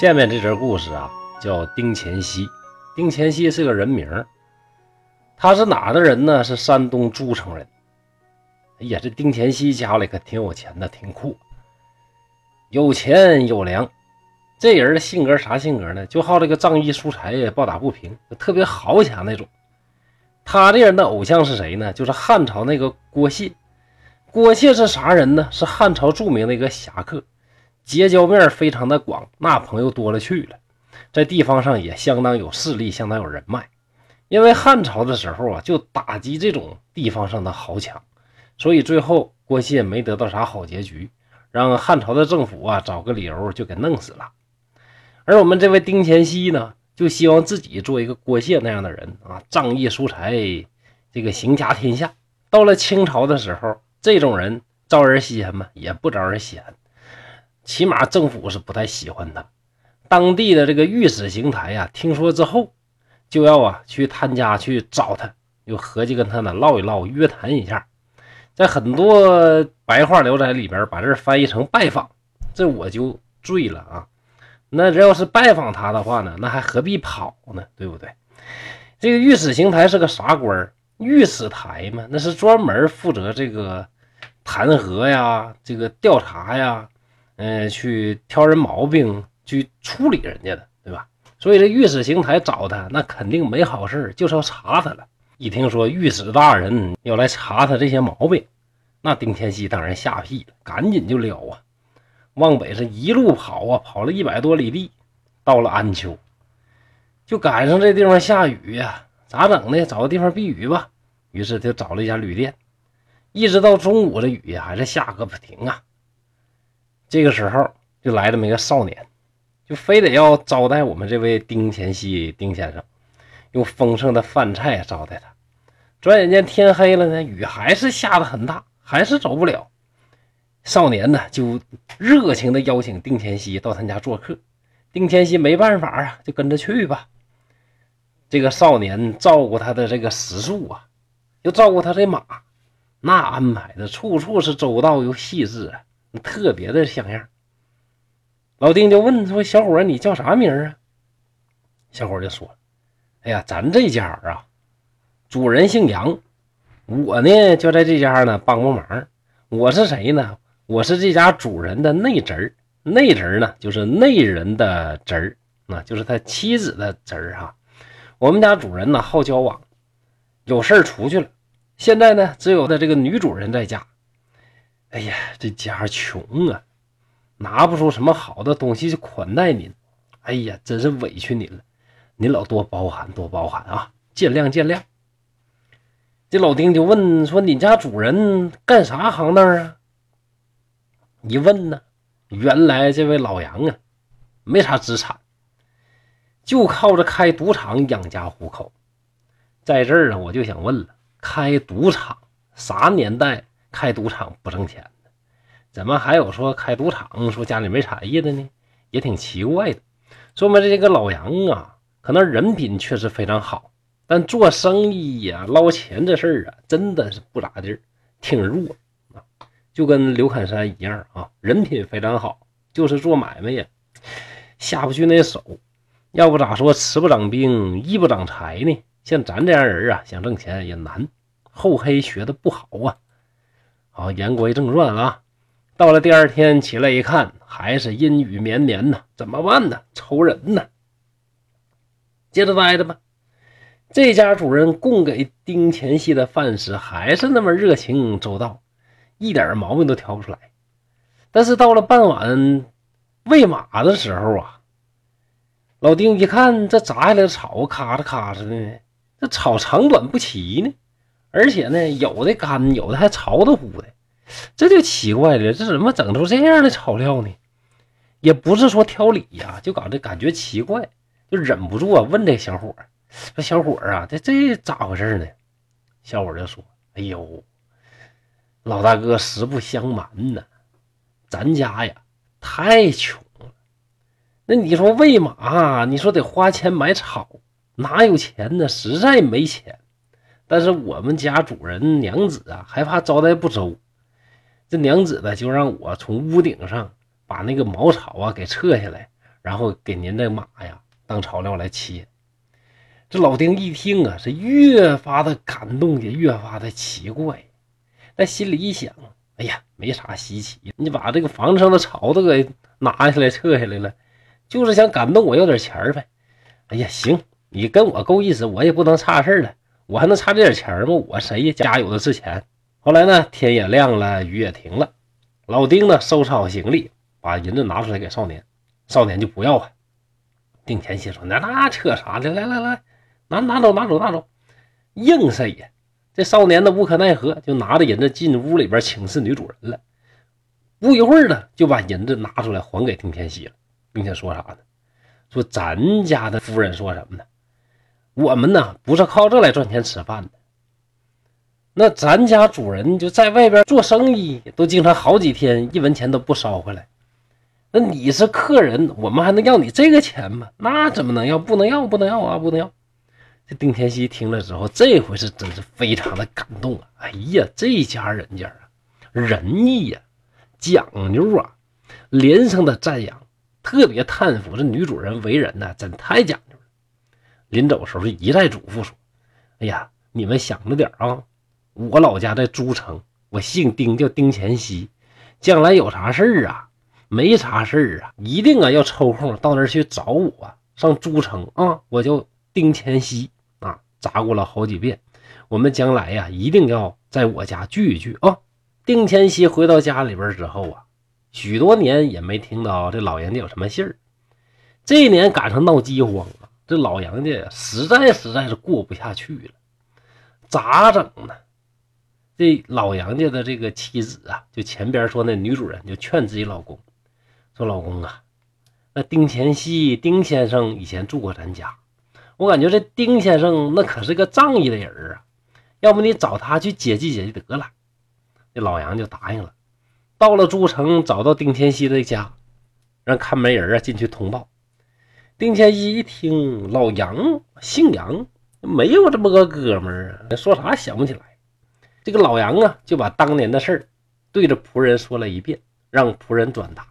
下面这则故事啊，叫丁乾熙。丁乾熙是个人名儿，他是哪的人呢？是山东诸城人。哎呀，这丁乾熙家里可挺有钱的，挺酷，有钱有粮。这人的性格啥性格呢？就好这个仗义疏财，抱打不平，特别豪强那种。他这人的偶像是谁呢？就是汉朝那个郭谢。郭谢是啥人呢？是汉朝著名的一个侠客。结交面非常的广，那朋友多了去了，在地方上也相当有势力，相当有人脉。因为汉朝的时候啊，就打击这种地方上的豪强，所以最后郭谢没得到啥好结局，让汉朝的政府啊找个理由就给弄死了。而我们这位丁乾熙呢，就希望自己做一个郭谢那样的人啊，仗义疏财，这个行家天下。到了清朝的时候，这种人招人稀罕吗？也不招人稀罕。起码政府是不太喜欢他，当地的这个御史邢台呀，听说之后就要啊去他家去找他，又合计跟他呢唠一唠，约谈一下。在很多白话聊斋里边，把这翻译成拜访，这我就醉了啊！那这要是拜访他的话呢，那还何必跑呢？对不对？这个御史邢台是个啥官御史台嘛，那是专门负责这个弹劾呀，这个调查呀。嗯，去挑人毛病，去处理人家的，对吧？所以这御史邢台找他，那肯定没好事就是要查他了。一听说御史大人要来查他这些毛病，那丁天锡当然吓屁了，赶紧就撩啊，往北是一路跑啊，跑了一百多里地，到了安丘，就赶上这地方下雨呀，咋整呢？找个地方避雨吧。于是就找了一家旅店，一直到中午，这雨还是下个不停啊。这个时候就来这么一个少年，就非得要招待我们这位丁乾熙丁先生，用丰盛的饭菜招待他。转眼间天黑了呢，雨还是下的很大，还是走不了。少年呢就热情的邀请丁乾熙到他家做客。丁乾熙没办法啊，就跟着去吧。这个少年照顾他的这个食宿啊，又照顾他的马，那安排的处处是周到又细致啊。特别的像样，老丁就问说：“小伙你叫啥名啊？”小伙就说：“哎呀，咱这家啊，主人姓杨，我呢就在这家呢帮帮忙。我是谁呢？我是这家主人的内侄儿，内侄儿呢就是内人的侄儿，那就是他妻子的侄儿哈。我们家主人呢好交往，有事出去了，现在呢只有他这个女主人在家。”哎呀，这家穷啊，拿不出什么好的东西去款待您。哎呀，真是委屈您了，您老多包涵，多包涵啊，见谅见谅。这老丁就问说：“你家主人干啥行当啊？”一问呢，原来这位老杨啊，没啥资产，就靠着开赌场养家糊口。在这儿呢，我就想问了，开赌场啥年代？开赌场不挣钱的，怎么还有说开赌场说家里没产业的呢？也挺奇怪的。说明这个老杨啊，可能人品确实非常好，但做生意呀、捞钱这事儿啊，真的是不咋地，挺弱啊。就跟刘侃山一样啊，人品非常好，就是做买卖呀下不去那手。要不咋说吃不长兵，衣不长财呢？像咱这样人啊，想挣钱也难。厚黑学的不好啊。好，言归正传啊，到了第二天起来一看，还是阴雨绵绵呢，怎么办呢？愁人呢。接着待着吧。这家主人供给丁乾熙的饭食还是那么热情周到，一点毛病都挑不出来。但是到了傍晚喂马的时候啊，老丁一看这砸下来的草咔嚓咔嚓的，这草长短不齐呢。而且呢，有的干，有的还潮的乎的，这就奇怪了，这怎么整出这样的草料呢？也不是说挑理呀，就搞这感觉奇怪，就忍不住啊问这小伙说小伙啊，这这咋回事呢？”小伙就说：“哎呦，老大哥，实不相瞒呢，咱家呀太穷了。那你说喂马，你说得花钱买草，哪有钱呢？实在没钱。”但是我们家主人娘子啊，害怕招待不周，这娘子呢就让我从屋顶上把那个茅草啊给撤下来，然后给您的马呀当草料来切。这老丁一听啊，是越发的感动，也越发的奇怪。但心里一想，哎呀，没啥稀奇，你把这个房子上的草都给拿下来、撤下来了，就是想感动我要点钱呗。哎呀，行，你跟我够意思，我也不能差事了，我还能差这点钱吗？我谁呀？家有的是钱。后来呢，天也亮了，雨也停了，老丁呢收拾好行李，把银子拿出来给少年，少年就不要啊。丁乾熙说：“那那扯啥的？来来来。”拿拿走拿走拿走，硬塞呀！这少年呢无可奈何，就拿着银子进屋里边请示女主人了。不一会儿呢，就把银子拿出来还给丁天锡了，并且说啥呢？说咱家的夫人说什么呢？我们呢不是靠这来赚钱吃饭的。那咱家主人就在外边做生意，都经常好几天一文钱都不捎回来。那你是客人，我们还能要你这个钱吗？那怎么能要？不能要，不能要啊，不能要！这丁天锡听了之后，这回是真是非常的感动啊！哎呀，这家人家啊，仁义呀，讲究啊，连声的赞扬，特别叹服这女主人为人呢，真太讲究。临走时候一再嘱咐说：“哎呀，你们想着点啊，我老家在诸城，我姓丁，叫丁乾熙，将来有啥事儿啊，没啥事儿啊，一定啊要抽空到那儿去找我，上诸城啊，我叫丁乾熙啊。”砸过了好几遍，我们将来呀，一定要在我家聚一聚啊！丁乾熙回到家里边之后啊，许多年也没听到这老杨家有什么信儿。这一年赶上闹饥荒，这老杨家实在实在是过不下去了，咋整呢？这老杨家的这个妻子啊，就前边说那女主人就劝自己老公说：“老公啊，那丁乾熙丁先生以前住过咱家。”我感觉这丁先生那可是个仗义的人啊，要不你找他去解济解济得了。这老杨就答应了。到了诸城，找到丁乾熙的家，让看门人啊进去通报。丁乾熙一听老杨姓杨，没有这么个哥们儿啊，说啥想不起来。这个老杨啊就把当年的事儿对着仆人说了一遍，让仆人转达。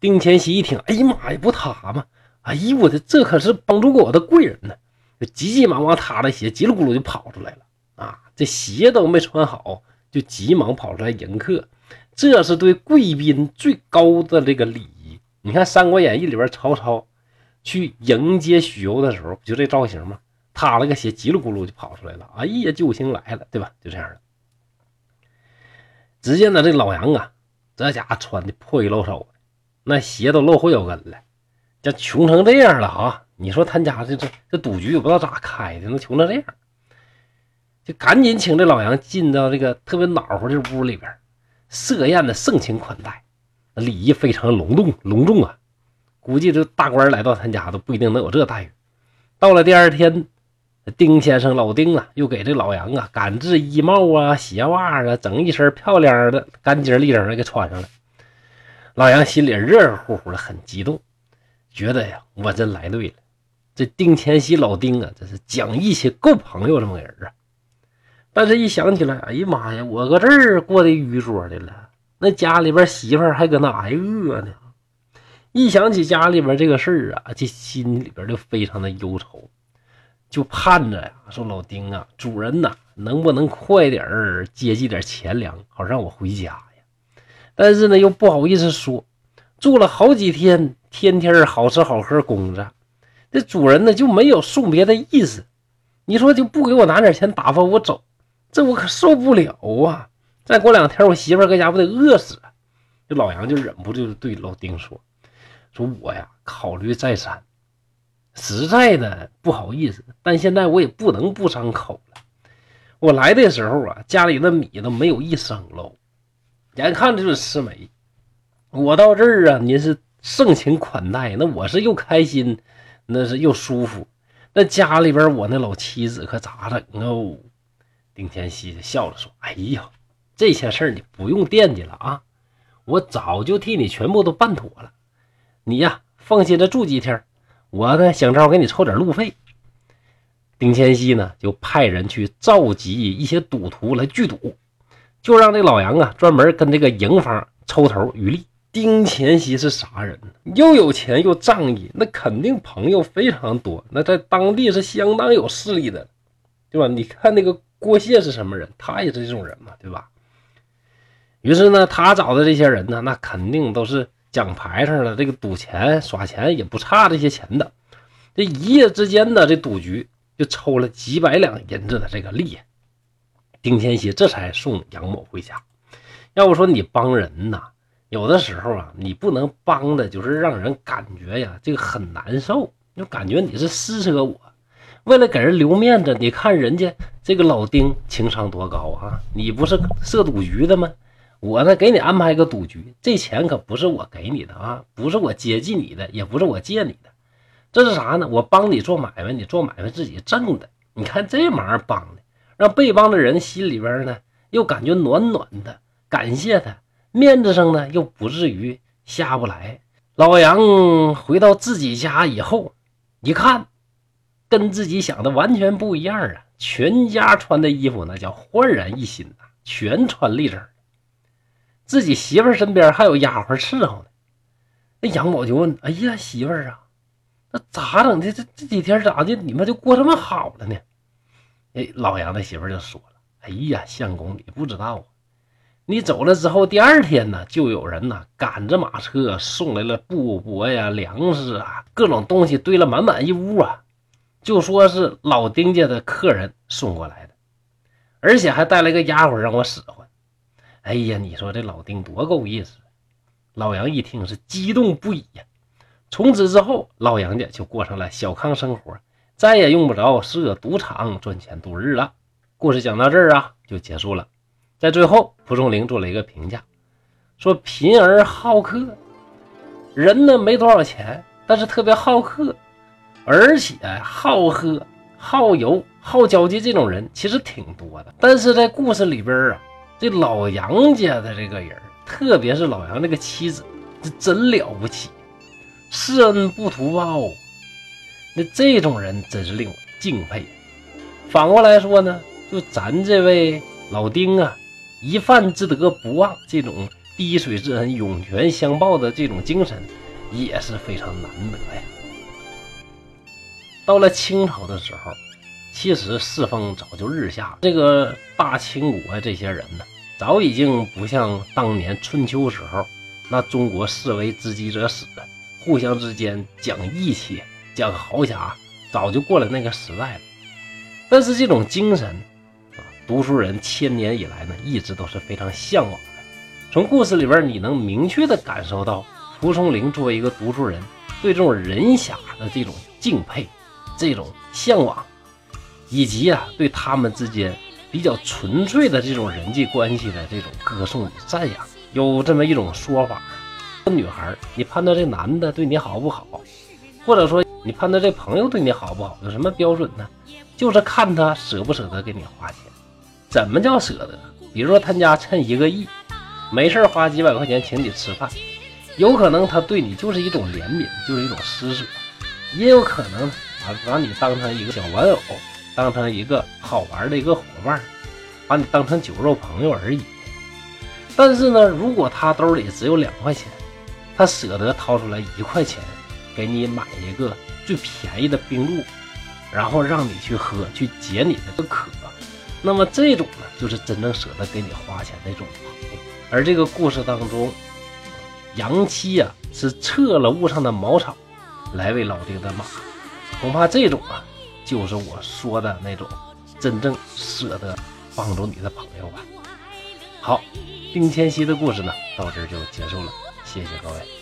丁乾熙一听，哎呀妈呀，不他吗？哎呦我的，这可是帮助过我的贵人呢！就急急忙忙踏着鞋，叽里咕噜就跑出来了啊！这鞋都没穿好，就急忙跑出来迎客，这是对贵宾最高的这个礼仪。你看《三国演义》里边，曹操去迎接许攸的时候，不就这造型吗？踏了个鞋，叽里咕噜就跑出来了。哎呀，救星来了，对吧？就这样的。只见呢，这老杨啊，这家伙穿的破衣露手，那鞋都露后脚跟了，这穷成这样了啊！你说他家这这这赌局也不知道咋开的，能穷成这样，就赶紧请这老杨进到这个特别暖和的屋里边，设宴的盛情款待，礼仪非常隆重隆重啊！估计这大官来到他家都不一定能有这待遇。到了第二天，丁先生老丁啊，又给这老杨啊赶制衣帽啊、鞋袜啊，整一身漂亮的干净利整的给穿上了。老杨心里热热乎乎的，很激动，觉得呀，我真来对了。这丁千喜老丁啊，这是讲义气、够朋友这么个人啊。但是，一想起来，哎呀妈呀，我搁这儿过的愚拙的了，那家里边媳妇还搁那挨饿呢。一想起家里边这个事儿啊，这心里边就非常的忧愁，就盼着呀，说老丁啊，主人呐，能不能快点儿接济点钱粮，好让我回家呀？但是呢，又不好意思说，住了好几天，天天好吃好喝供着。这主人呢就没有送别的意思，你说就不给我拿点钱打发我走，这我可受不了啊！再过两天我媳妇搁家不得饿死？这老杨就忍不住对老丁说：“说我呀考虑再三，实在的不好意思，但现在我也不能不张口了。我来的时候啊，家里的米都没有一升喽，眼看着就是吃没。我到这儿啊，您是盛情款待，那我是又开心。”那是又舒服，那家里边我那老妻子可咋整哦？丁天锡笑着说：“哎呀，这些事儿你不用惦记了啊，我早就替你全部都办妥了。你呀，放心的住几天，我呢想招给你凑点路费。”丁千锡呢就派人去召集一些赌徒来聚赌，就让这老杨啊专门跟这个营方抽头渔利丁乾熙是啥人呢？又有钱又仗义，那肯定朋友非常多，那在当地是相当有势力的，对吧？你看那个郭谢是什么人？他也是这种人嘛，对吧？于是呢，他找的这些人呢，那肯定都是讲排场的，这个赌钱耍钱也不差这些钱的。这一夜之间呢，这赌局就抽了几百两银子的这个利，丁乾熙这才送杨某回家。要不说你帮人呐，有的时候啊，你不能帮的，就是让人感觉呀，这个很难受，就感觉你是施舍我。为了给人留面子，你看人家这个老丁情商多高啊！你不是设赌局的吗？我呢，给你安排个赌局，这钱可不是我给你的啊，不是我接济你的，也不是我借你的。这是啥呢？我帮你做买卖，你做买卖自己挣的。你看这忙帮的，让被帮的人心里边呢又感觉暖暖的，感谢他，面子上呢又不至于下不来。老杨回到自己家以后，一看，跟自己想的完全不一样啊！全家穿的衣服那叫焕然一新呐，全穿立正。自己媳妇身边还有丫鬟伺候呢。那杨宝就问：“哎呀，媳妇儿啊！”那咋整的？这这几天咋的？你们就过这么好了呢？哎，老杨的媳妇就说了：“哎呀，相公，你不知道啊！你走了之后，第二天呢，就有人呢赶着马车送来了布帛呀、粮食啊，各种东西堆了满满一屋啊，就说是老丁家的客人送过来的，而且还带来个丫鬟让我使唤。哎呀，你说这老丁多够意思！”老杨一听是激动不已呀。从此之后，老杨家就过上了小康生活，再也用不着设赌场赚钱度日了。故事讲到这儿啊，就结束了。在最后，蒲松龄做了一个评价，说：“贫而好客，人呢没多少钱，但是特别好客，而且好喝、好游、好交际，这种人其实挺多的。但是在故事里边啊，这老杨家的这个人，特别是老杨这个妻子，这真了不起。”施恩不图报，那这种人真是令我敬佩。反过来说呢，就咱这位老丁啊，一饭之德不忘，这种滴水之恩涌泉相报的这种精神也是非常难得呀。到了清朝的时候，其实世风早就日下，这个大清国这些人呢，早已经不像当年春秋时候那中国士为知己者死。互相之间讲义气、讲豪侠，早就过了那个时代了。但是这种精神啊，读书人千年以来呢，一直都是非常向往的。从故事里边，你能明确的感受到蒲松龄作为一个读书人，对这种人侠的这种敬佩、这种向往，以及啊，对他们之间比较纯粹的这种人际关系的这种歌颂与赞扬。有这么一种说法。女孩，你判断这男的对你好不好，或者说你判断这朋友对你好不好，有什么标准呢？就是看他舍不舍得给你花钱。怎么叫舍得？比如说他家趁一个亿，没事花几百块钱请你吃饭，有可能他对你就是一种怜悯，就是一种施舍；也有可能啊，把你当成一个小玩偶，当成一个好玩的一个伙伴，把你当成酒肉朋友而已。但是呢，如果他兜里只有两块钱，他舍得掏出来一块钱，给你买一个最便宜的冰露，然后让你去喝，去解你的这渴。那么这种呢，就是真正舍得给你花钱的一种朋友。而这个故事当中，杨七呀是撤了屋上的茅草，来喂老丁的马。恐怕这种啊，就是我说的那种真正舍得帮助你的朋友吧。好，丁千玺的故事呢，到这就结束了。谢谢各位。